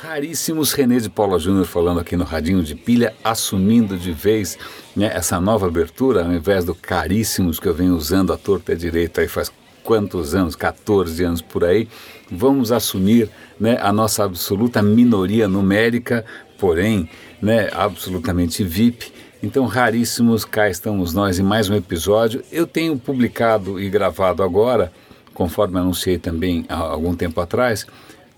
raríssimos René de Paula Júnior falando aqui no Radinho de Pilha, assumindo de vez né, essa nova abertura, ao invés do caríssimos que eu venho usando à torta direita aí faz quantos anos, 14 anos por aí, vamos assumir né, a nossa absoluta minoria numérica, porém né, absolutamente VIP. Então, raríssimos, cá estamos nós em mais um episódio. Eu tenho publicado e gravado agora, conforme anunciei também há algum tempo atrás,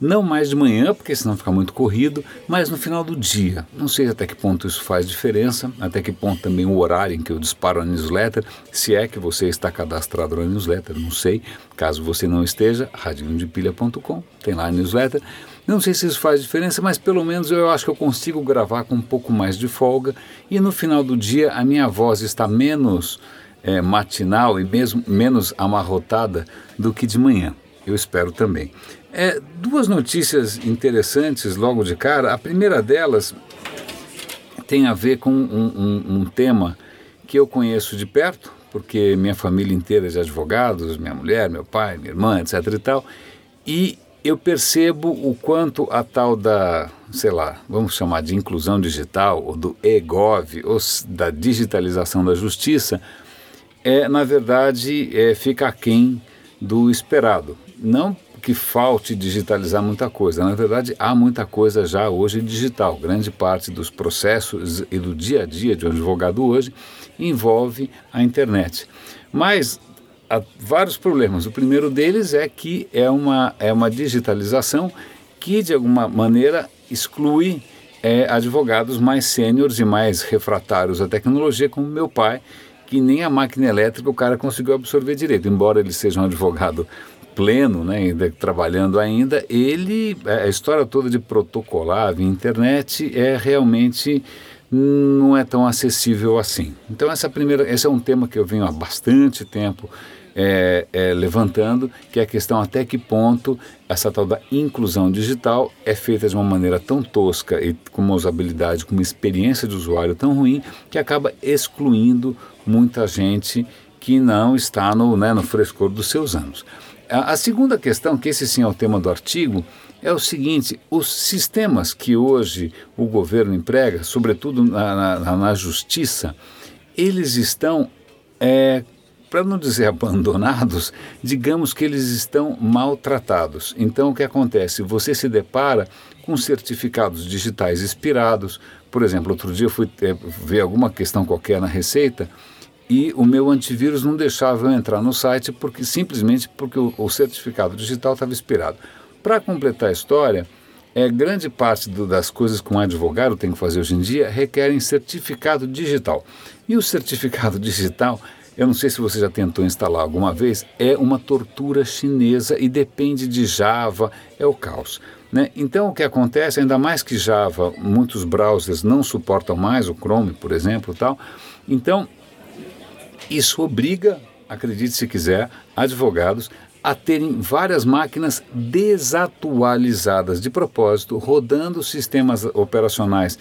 não mais de manhã, porque senão fica muito corrido, mas no final do dia. Não sei até que ponto isso faz diferença, até que ponto também o horário em que eu disparo a newsletter, se é que você está cadastrado na newsletter, não sei. Caso você não esteja, radinhodepilha.com, tem lá a newsletter. Não sei se isso faz diferença, mas pelo menos eu acho que eu consigo gravar com um pouco mais de folga e no final do dia a minha voz está menos é, matinal e mesmo menos amarrotada do que de manhã. Eu espero também. É, duas notícias interessantes logo de cara. A primeira delas tem a ver com um, um, um tema que eu conheço de perto, porque minha família inteira é de advogados, minha mulher, meu pai, minha irmã, etc e tal, e eu percebo o quanto a tal da, sei lá, vamos chamar de inclusão digital, ou do EGOV, ou da digitalização da justiça, é, na verdade, é, fica aquém do esperado. Não que falte digitalizar muita coisa. Na verdade, há muita coisa já hoje digital. Grande parte dos processos e do dia a dia de um advogado hoje envolve a internet. Mas há vários problemas. O primeiro deles é que é uma, é uma digitalização que, de alguma maneira, exclui é, advogados mais sêniores e mais refratários à tecnologia, como meu pai, que nem a máquina elétrica o cara conseguiu absorver direito. Embora ele seja um advogado pleno, né, ainda trabalhando ainda, ele, a história toda de protocolar via internet é realmente não é tão acessível assim. Então essa primeira, esse é um tema que eu venho há bastante tempo é, é, levantando, que é a questão até que ponto essa tal da inclusão digital é feita de uma maneira tão tosca e com uma usabilidade, com uma experiência de usuário tão ruim, que acaba excluindo muita gente que não está no, né, no frescor dos seus anos. A, segunda questão, que esse sim é o tema do artigo, é o seguinte: os sistemas que hoje o governo emprega, sobretudo na, na, na justiça, eles estão, é, para não dizer abandonados, digamos que eles estão maltratados. Então, o que acontece? Você se depara com certificados digitais expirados. Por exemplo, outro dia eu fui é, ver alguma questão qualquer na Receita e o meu antivírus não deixava eu entrar no site porque simplesmente porque o, o certificado digital estava expirado. Para completar a história, é, grande parte do, das coisas que um advogado tem que fazer hoje em dia requerem certificado digital. E o certificado digital, eu não sei se você já tentou instalar alguma vez, é uma tortura chinesa e depende de Java, é o caos. Né? Então, o que acontece, ainda mais que Java, muitos browsers não suportam mais, o Chrome, por exemplo, tal. Então, isso obriga, acredite se quiser, advogados a terem várias máquinas desatualizadas de propósito, rodando sistemas operacionais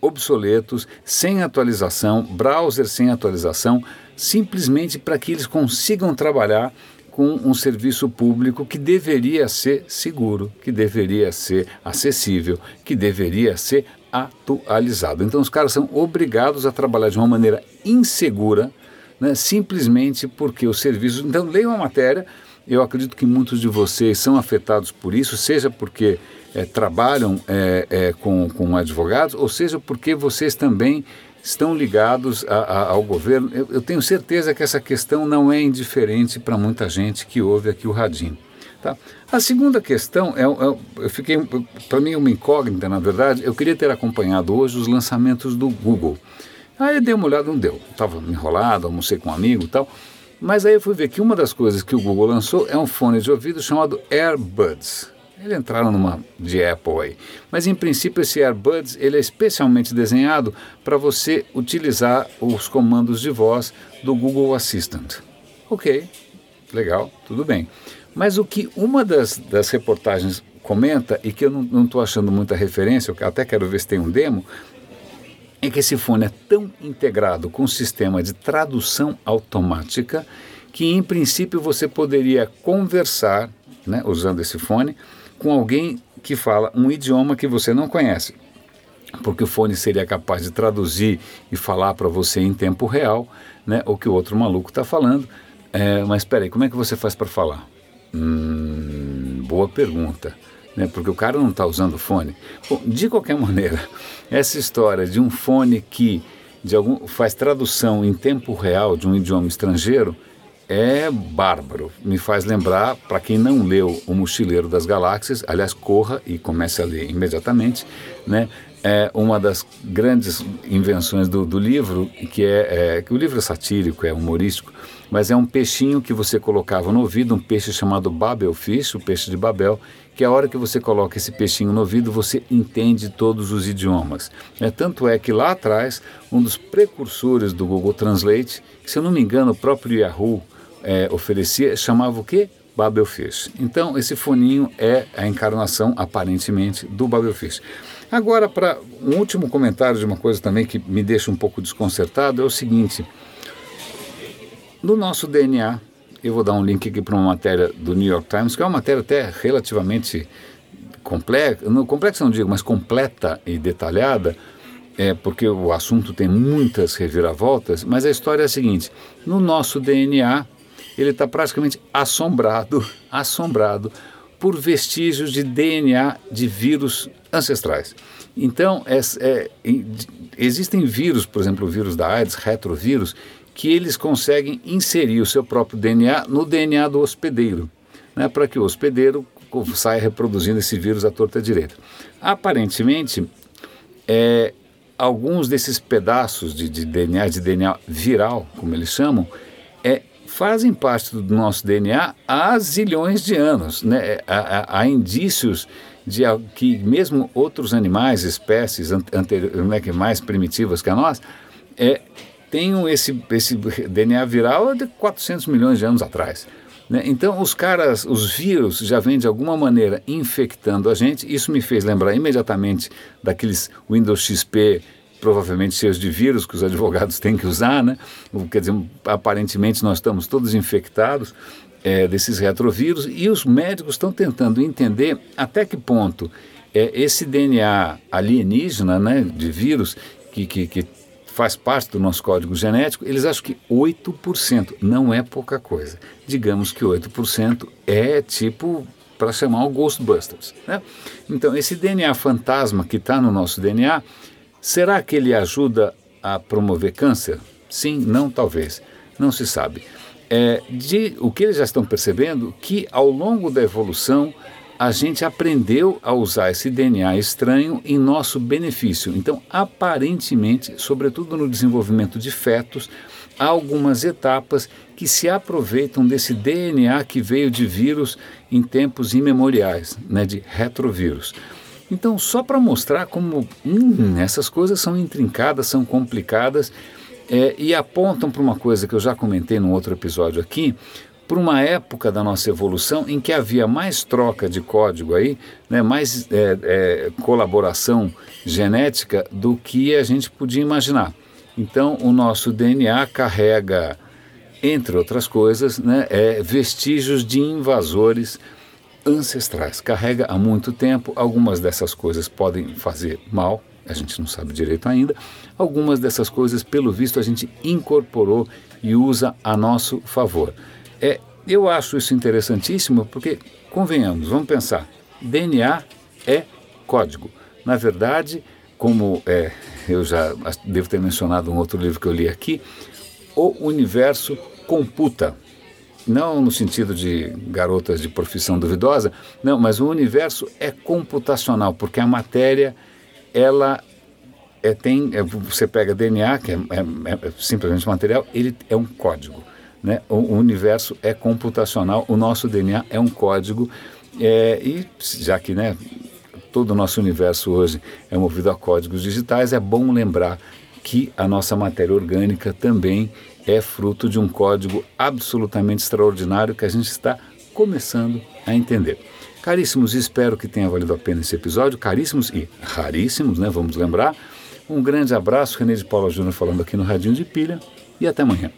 obsoletos, sem atualização, browser sem atualização, simplesmente para que eles consigam trabalhar com um serviço público que deveria ser seguro, que deveria ser acessível, que deveria ser atualizado. Então os caras são obrigados a trabalhar de uma maneira insegura né, simplesmente porque os serviços. Então, leiam a matéria. Eu acredito que muitos de vocês são afetados por isso, seja porque é, trabalham é, é, com, com advogados, ou seja porque vocês também estão ligados a, a, ao governo. Eu, eu, tenho certeza que essa questão não é indiferente para muita gente que ouve aqui o Radinho. Tá? A segunda questão é, é eu fiquei para mim uma incógnita, na verdade. Eu queria ter acompanhado hoje os lançamentos do Google. Aí eu dei uma olhada, não deu. Estava enrolado, almocei com um amigo e tal. Mas aí eu fui ver que uma das coisas que o Google lançou é um fone de ouvido chamado AirBuds. Eles entraram numa de Apple aí. Mas em princípio esse AirBuds ele é especialmente desenhado para você utilizar os comandos de voz do Google Assistant. Ok, legal, tudo bem. Mas o que uma das, das reportagens comenta e que eu não estou achando muita referência, eu até quero ver se tem um demo, é que esse fone é tão integrado com o sistema de tradução automática que, em princípio, você poderia conversar, né, usando esse fone, com alguém que fala um idioma que você não conhece, porque o fone seria capaz de traduzir e falar para você em tempo real, né, o que o outro maluco está falando. É, mas espera aí, como é que você faz para falar? Hum, boa pergunta. Né, porque o cara não está usando fone. Bom, de qualquer maneira, essa história de um fone que de algum, faz tradução em tempo real de um idioma estrangeiro é bárbaro. Me faz lembrar, para quem não leu O Mochileiro das Galáxias, aliás, corra e comece a ler imediatamente, né? É uma das grandes invenções do, do livro, que é, é que o livro é satírico, é humorístico, mas é um peixinho que você colocava no ouvido, um peixe chamado Babelfish, o peixe de Babel, que a hora que você coloca esse peixinho no ouvido, você entende todos os idiomas. É, tanto é que lá atrás, um dos precursores do Google Translate, que se eu não me engano o próprio Yahoo é, oferecia, chamava o quê? Babelfish. Então, esse foninho é a encarnação, aparentemente, do Babelfish. Agora, para um último comentário de uma coisa também que me deixa um pouco desconcertado, é o seguinte. No nosso DNA, eu vou dar um link aqui para uma matéria do New York Times, que é uma matéria até relativamente complexa, não complexa não digo, mas completa e detalhada, é porque o assunto tem muitas reviravoltas, mas a história é a seguinte: no nosso DNA, ele está praticamente assombrado, assombrado por vestígios de DNA de vírus ancestrais. Então, é, é, existem vírus, por exemplo, o vírus da AIDS, retrovírus, que eles conseguem inserir o seu próprio DNA no DNA do hospedeiro, né, para que o hospedeiro saia reproduzindo esse vírus à torta direita. Aparentemente, é, alguns desses pedaços de, de, DNA, de DNA viral, como eles chamam, fazem parte do nosso DNA há zilhões de anos. Né? Há, há, há indícios de que mesmo outros animais, espécies né, mais primitivas que a nós, é, tenham esse, esse DNA viral de 400 milhões de anos atrás. Né? Então, os caras, os vírus já vêm de alguma maneira infectando a gente. Isso me fez lembrar imediatamente daqueles Windows XP provavelmente cheios de vírus que os advogados têm que usar, né? Quer dizer, aparentemente nós estamos todos infectados é, desses retrovírus e os médicos estão tentando entender até que ponto é, esse DNA alienígena, né, de vírus que, que, que faz parte do nosso código genético, eles acham que 8% não é pouca coisa. Digamos que 8% é tipo para chamar o Ghostbusters. Né? Então, esse DNA fantasma que está no nosso DNA, será que ele ajuda a promover câncer? Sim, não, talvez. Não se sabe. É, de, o que eles já estão percebendo que ao longo da evolução a gente aprendeu a usar esse DNA estranho em nosso benefício. Então, aparentemente, sobretudo no desenvolvimento de fetos, há algumas etapas que se aproveitam desse DNA que veio de vírus em tempos imemoriais, né, de retrovírus. Então, só para mostrar como hum, essas coisas são intrincadas, são complicadas é, e apontam para uma coisa que eu já comentei num outro episódio aqui, por uma época da nossa evolução em que havia mais troca de código aí, né, mais é, é, colaboração genética do que a gente podia imaginar. Então, o nosso DNA carrega, entre outras coisas, né, é, vestígios de invasores ancestrais. Carrega há muito tempo. Algumas dessas coisas podem fazer mal, a gente não sabe direito ainda. Algumas dessas coisas, pelo visto, a gente incorporou e usa a nosso favor. É, eu acho isso interessantíssimo porque, convenhamos, vamos pensar, DNA é código. Na verdade, como é, eu já devo ter mencionado um outro livro que eu li aqui, o universo computa. Não no sentido de garotas de profissão duvidosa, não, mas o universo é computacional, porque a matéria, ela é, tem, é, você pega DNA, que é, é, é simplesmente material, ele é um código. Né? O, o universo é computacional, o nosso DNA é um código, é, e já que né, todo o nosso universo hoje é movido a códigos digitais, é bom lembrar que a nossa matéria orgânica também é fruto de um código absolutamente extraordinário que a gente está começando a entender. Caríssimos, espero que tenha valido a pena esse episódio. Caríssimos e raríssimos, né? Vamos lembrar. Um grande abraço, René de Paula Júnior falando aqui no Radinho de Pilha e até amanhã.